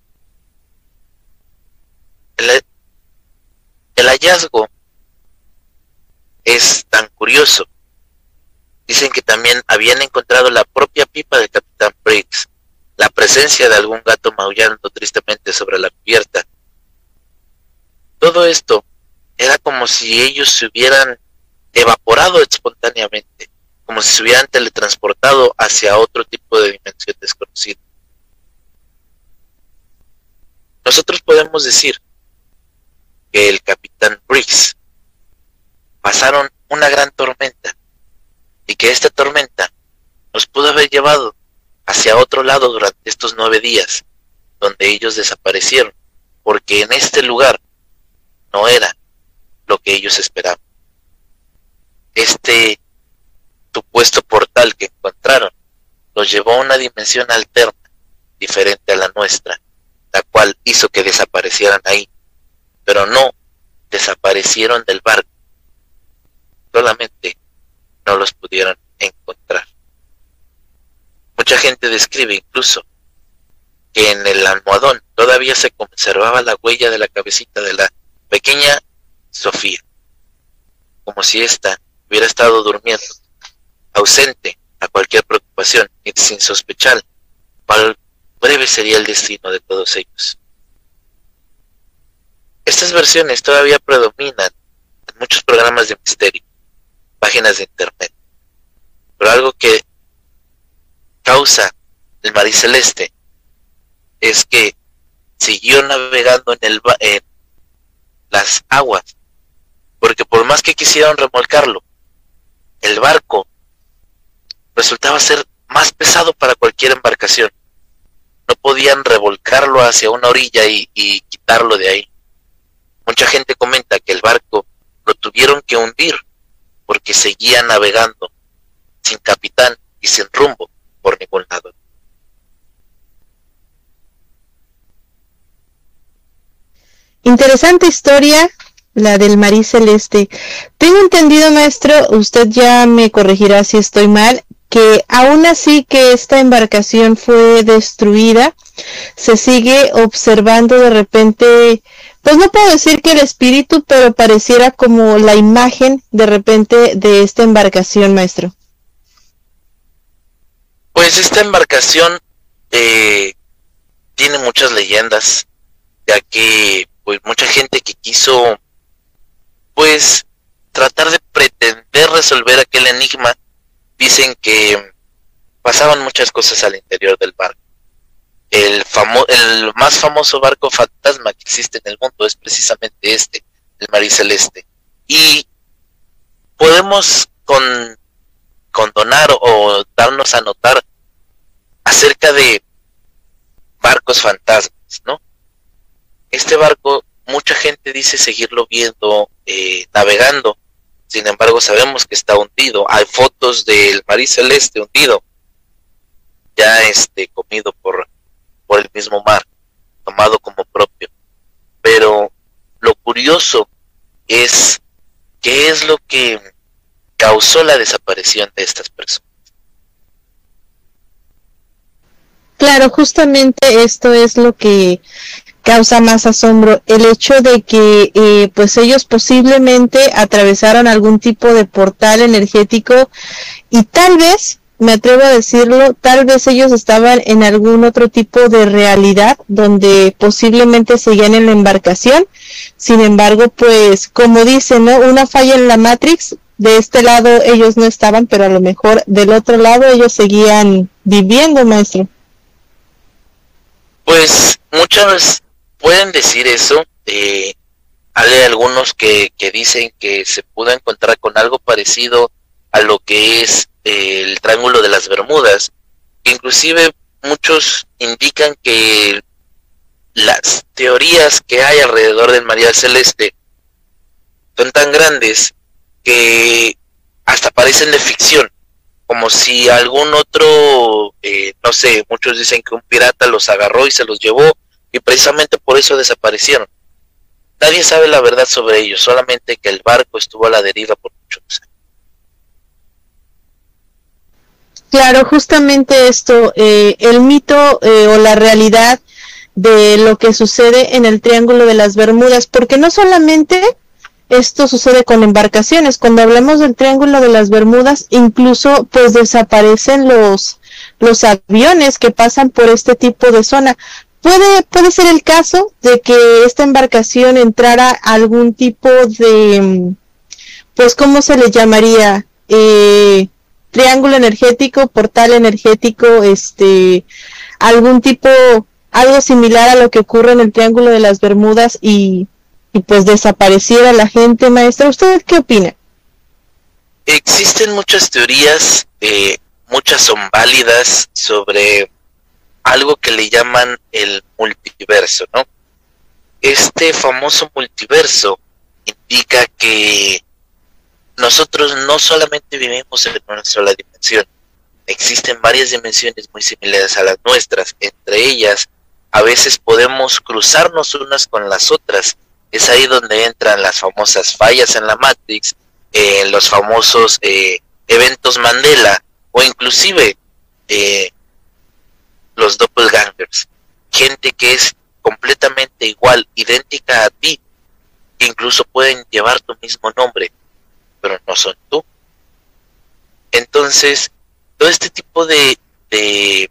El, el hallazgo es tan curioso. Dicen que también habían encontrado la propia pipa del capitán Briggs, la presencia de algún gato maullando tristemente sobre la cubierta. Todo esto era como si ellos se hubieran evaporado espontáneamente, como si se hubieran teletransportado hacia otro tipo de dimensión desconocida. Nosotros podemos decir que el capitán Briggs pasaron una gran tormenta y que esta tormenta nos pudo haber llevado hacia otro lado durante estos nueve días, donde ellos desaparecieron, porque en este lugar no era lo que ellos esperaban. Este supuesto portal que encontraron los llevó a una dimensión alterna, diferente a la nuestra, la cual hizo que desaparecieran ahí, pero no desaparecieron del barco, solamente no los pudieron encontrar. Mucha gente describe incluso que en el almohadón todavía se conservaba la huella de la cabecita de la pequeña Sofía, como si ésta hubiera estado durmiendo, ausente a cualquier preocupación y sin sospechar cuál breve sería el destino de todos ellos. Estas versiones todavía predominan en muchos programas de misterio, páginas de internet, pero algo que causa el mar celeste es que siguió navegando en, el, en las aguas porque por más que quisieran remolcarlo, el barco resultaba ser más pesado para cualquier embarcación. No podían revolcarlo hacia una orilla y, y quitarlo de ahí. Mucha gente comenta que el barco lo tuvieron que hundir porque seguía navegando sin capitán y sin rumbo por ningún lado. Interesante historia la del Marí Celeste. Tengo entendido, maestro, usted ya me corregirá si estoy mal, que aún así que esta embarcación fue destruida, se sigue observando de repente, pues no puedo decir que el espíritu, pero pareciera como la imagen de repente de esta embarcación, maestro. Pues esta embarcación eh, tiene muchas leyendas, ya que pues mucha gente que quiso pues tratar de pretender resolver aquel enigma, dicen que pasaban muchas cosas al interior del barco. El, el más famoso barco fantasma que existe en el mundo es precisamente este, el Mariceleste. Y podemos con, condonar o darnos a notar acerca de barcos fantasmas, ¿no? Este barco mucha gente dice seguirlo viendo eh, navegando, sin embargo sabemos que está hundido. Hay fotos del mar celeste hundido, ya este comido por, por el mismo mar, tomado como propio. Pero lo curioso es qué es lo que causó la desaparición de estas personas. Claro, justamente esto es lo que causa más asombro el hecho de que eh, pues ellos posiblemente atravesaron algún tipo de portal energético y tal vez me atrevo a decirlo, tal vez ellos estaban en algún otro tipo de realidad donde posiblemente seguían en la embarcación. Sin embargo, pues como dicen, ¿no? Una falla en la Matrix, de este lado ellos no estaban, pero a lo mejor del otro lado ellos seguían viviendo, maestro. Pues muchas pueden decir eso, eh, hay algunos que, que, dicen que se pudo encontrar con algo parecido a lo que es eh, el Triángulo de las Bermudas. Inclusive muchos indican que las teorías que hay alrededor del María Celeste son tan grandes que hasta parecen de ficción, como si algún otro, eh, no sé, muchos dicen que un pirata los agarró y se los llevó y precisamente por eso desaparecieron. Nadie sabe la verdad sobre ellos, solamente que el barco estuvo a la deriva por muchos años. Claro, justamente esto, eh, el mito eh, o la realidad de lo que sucede en el Triángulo de las Bermudas, porque no solamente esto sucede con embarcaciones, cuando hablamos del Triángulo de las Bermudas, incluso pues desaparecen los los aviones que pasan por este tipo de zona. Puede, puede ser el caso de que esta embarcación entrara a algún tipo de, pues, ¿cómo se le llamaría? Eh, triángulo energético, portal energético, este, algún tipo, algo similar a lo que ocurre en el Triángulo de las Bermudas y, y pues desapareciera la gente, maestra. ¿Usted qué opina? Existen muchas teorías, eh, muchas son válidas sobre algo que le llaman el multiverso, ¿no? Este famoso multiverso indica que nosotros no solamente vivimos en una sola dimensión, existen varias dimensiones muy similares a las nuestras, entre ellas a veces podemos cruzarnos unas con las otras, es ahí donde entran las famosas fallas en la Matrix, eh, los famosos eh, eventos Mandela o inclusive eh, los doppelgangers, gente que es completamente igual, idéntica a ti, que incluso pueden llevar tu mismo nombre, pero no son tú. Entonces, todo este tipo de, de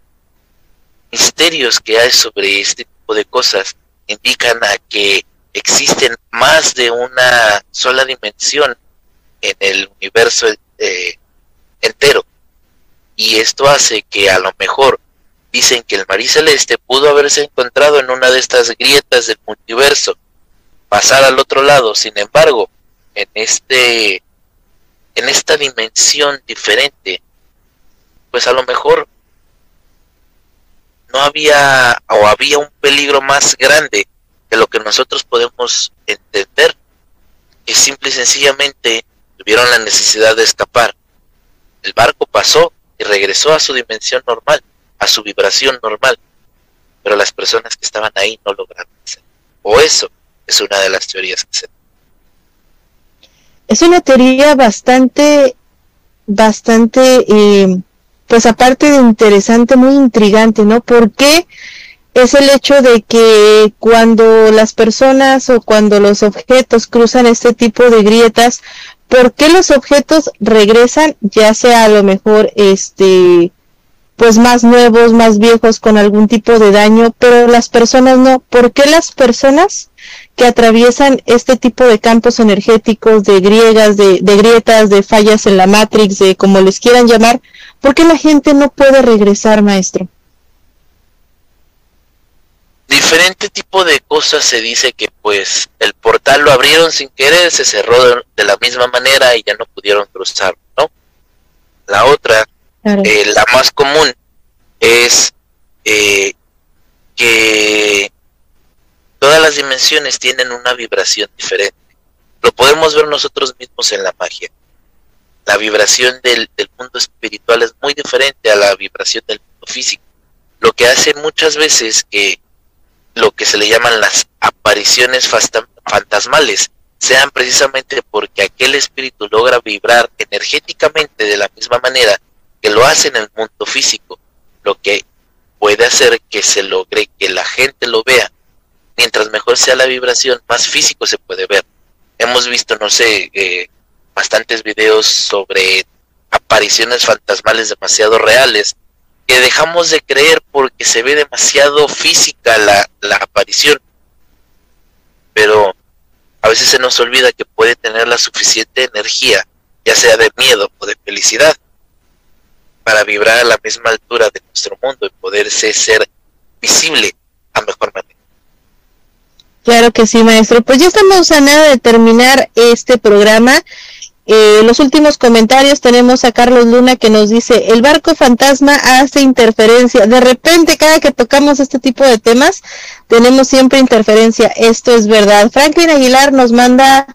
misterios que hay sobre este tipo de cosas indican a que existen más de una sola dimensión en el universo eh, entero. Y esto hace que a lo mejor dicen que el Marí Celeste pudo haberse encontrado en una de estas grietas del multiverso, pasar al otro lado, sin embargo, en este en esta dimensión diferente, pues a lo mejor no había o había un peligro más grande de lo que nosotros podemos entender, que simple y sencillamente tuvieron la necesidad de escapar. El barco pasó y regresó a su dimensión normal, a su vibración normal, pero las personas que estaban ahí no lograron hacerlo. O eso es una de las teorías que se es una teoría bastante, bastante, eh, pues aparte de interesante, muy intrigante, ¿no? Porque es el hecho de que cuando las personas o cuando los objetos cruzan este tipo de grietas, ¿por qué los objetos regresan, ya sea a lo mejor este pues más nuevos, más viejos, con algún tipo de daño, pero las personas no. ¿Por qué las personas que atraviesan este tipo de campos energéticos, de griegas, de, grietas, de fallas en la Matrix, de como les quieran llamar, ¿por qué la gente no puede regresar, maestro? Diferente tipo de cosas se dice que pues el portal lo abrieron sin querer, se cerró de, la misma manera y ya no pudieron cruzar, ¿no? La otra, eh, la más común, es eh, que Todas las dimensiones tienen una vibración diferente. Lo podemos ver nosotros mismos en la magia. La vibración del, mundo espiritual es muy diferente a la vibración del mundo físico. Lo que hace muchas veces que lo que se le llaman las apariciones fantasmales sean precisamente porque aquel espíritu logra vibrar energéticamente de la misma manera que lo hace en el mundo físico, lo que puede hacer que se logre que la gente lo vea mientras mejor sea la vibración, más físico se puede ver. Hemos visto, no sé, eh, bastantes videos sobre apariciones fantasmales demasiado reales que dejamos de creer porque se ve demasiado física la, la aparición. Pero a veces se nos olvida que puede tener la suficiente energía, ya sea de miedo o de felicidad, para vibrar a la misma altura de nuestro mundo y poderse ser visible a mejor manera. Claro que sí, maestro. Pues ya estamos a nada de terminar este programa. Eh, los últimos comentarios tenemos a Carlos Luna que nos dice, el barco fantasma hace interferencia. De repente, cada que tocamos este tipo de temas, tenemos siempre interferencia. Esto es verdad. Franklin Aguilar nos manda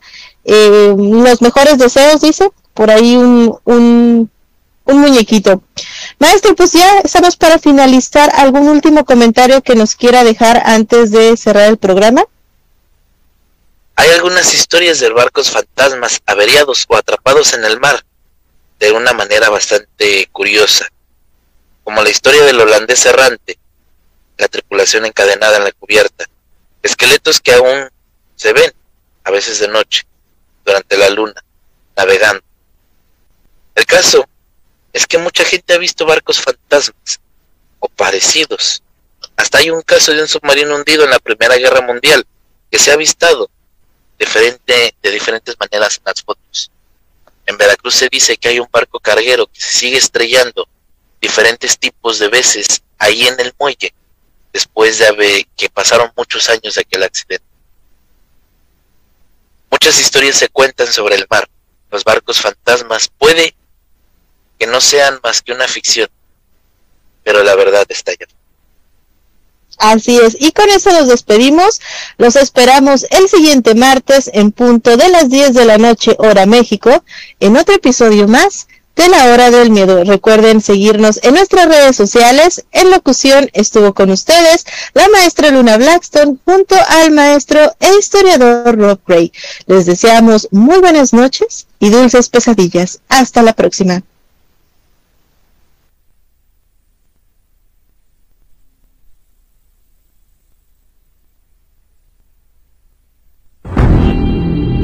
eh, los mejores deseos, dice, por ahí un, un, un muñequito. Maestro, pues ya estamos para finalizar. ¿Algún último comentario que nos quiera dejar antes de cerrar el programa? Hay algunas historias de barcos fantasmas averiados o atrapados en el mar de una manera bastante curiosa, como la historia del holandés errante, la tripulación encadenada en la cubierta, esqueletos que aún se ven, a veces de noche, durante la luna, navegando. El caso es que mucha gente ha visto barcos fantasmas o parecidos. Hasta hay un caso de un submarino hundido en la Primera Guerra Mundial que se ha avistado de diferentes maneras en las fotos. En Veracruz se dice que hay un barco carguero que se sigue estrellando diferentes tipos de veces ahí en el muelle, después de haber, que pasaron muchos años de aquel accidente. Muchas historias se cuentan sobre el mar. Los barcos fantasmas puede que no sean más que una ficción, pero la verdad está allá. Así es, y con eso nos despedimos. Los esperamos el siguiente martes en punto de las 10 de la noche, hora México, en otro episodio más de la hora del miedo. Recuerden seguirnos en nuestras redes sociales. En locución estuvo con ustedes la maestra Luna Blackstone junto al maestro e historiador Rob Gray. Les deseamos muy buenas noches y dulces pesadillas. Hasta la próxima.